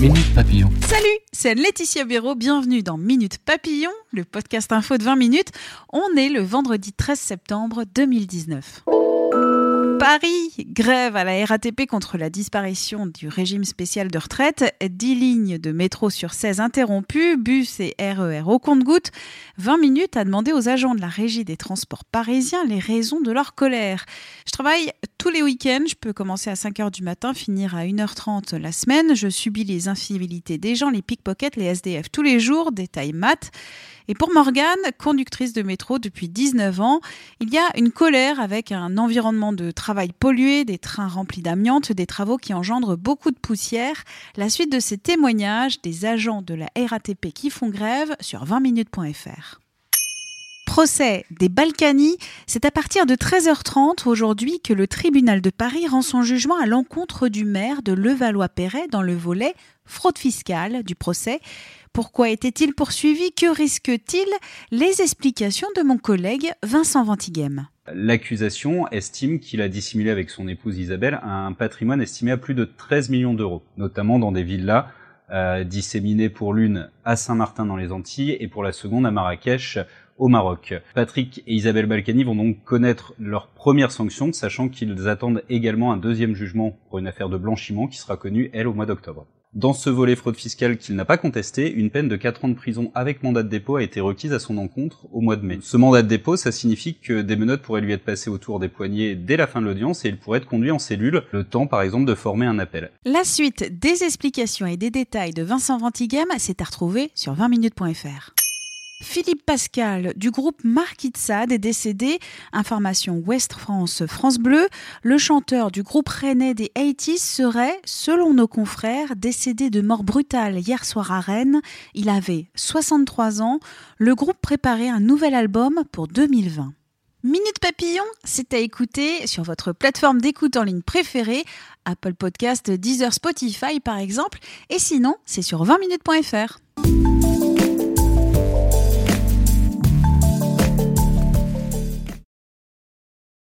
Minute Papillon. Salut, c'est Laetitia Béraud, bienvenue dans Minute Papillon, le podcast info de 20 minutes. On est le vendredi 13 septembre 2019. Paris, grève à la RATP contre la disparition du régime spécial de retraite. 10 lignes de métro sur 16 interrompues, bus et RER au compte-gouttes. 20 minutes à demander aux agents de la régie des transports parisiens les raisons de leur colère. Je travaille tous les week-ends, je peux commencer à 5h du matin, finir à 1h30 la semaine. Je subis les infidélités des gens, les pickpockets, les SDF tous les jours, détail mat. Et pour Morgane, conductrice de métro depuis 19 ans, il y a une colère avec un environnement de travail pollué, des trains remplis d'amiante, des travaux qui engendrent beaucoup de poussière. La suite de ces témoignages des agents de la RATP qui font grève sur 20minutes.fr procès des Balkany, c'est à partir de 13h30 aujourd'hui que le tribunal de Paris rend son jugement à l'encontre du maire de Levallois-Perret dans le volet fraude fiscale du procès. Pourquoi était-il poursuivi? Que risque-t-il? Les explications de mon collègue Vincent Ventighem. L'accusation estime qu'il a dissimulé avec son épouse Isabelle un patrimoine estimé à plus de 13 millions d'euros, notamment dans des villas euh, disséminées pour l'une à Saint-Martin dans les Antilles et pour la seconde à Marrakech au Maroc. Patrick et Isabelle Balkany vont donc connaître leur première sanction, sachant qu'ils attendent également un deuxième jugement pour une affaire de blanchiment qui sera connue, elle, au mois d'octobre. Dans ce volet fraude fiscale qu'il n'a pas contesté, une peine de 4 ans de prison avec mandat de dépôt a été requise à son encontre au mois de mai. Ce mandat de dépôt, ça signifie que des menottes pourraient lui être passées autour des poignets dès la fin de l'audience et il pourrait être conduit en cellule, le temps par exemple de former un appel. La suite des explications et des détails de Vincent Ventighem, c'est à retrouver sur 20minutes.fr. Philippe Pascal du groupe Marquis de est décédé. Information Ouest France France Bleu. Le chanteur du groupe rennais des 80 serait, selon nos confrères, décédé de mort brutale hier soir à Rennes. Il avait 63 ans. Le groupe préparait un nouvel album pour 2020. Minute Papillon, c'est à écouter sur votre plateforme d'écoute en ligne préférée, Apple Podcast, Deezer, Spotify par exemple, et sinon, c'est sur 20minutes.fr.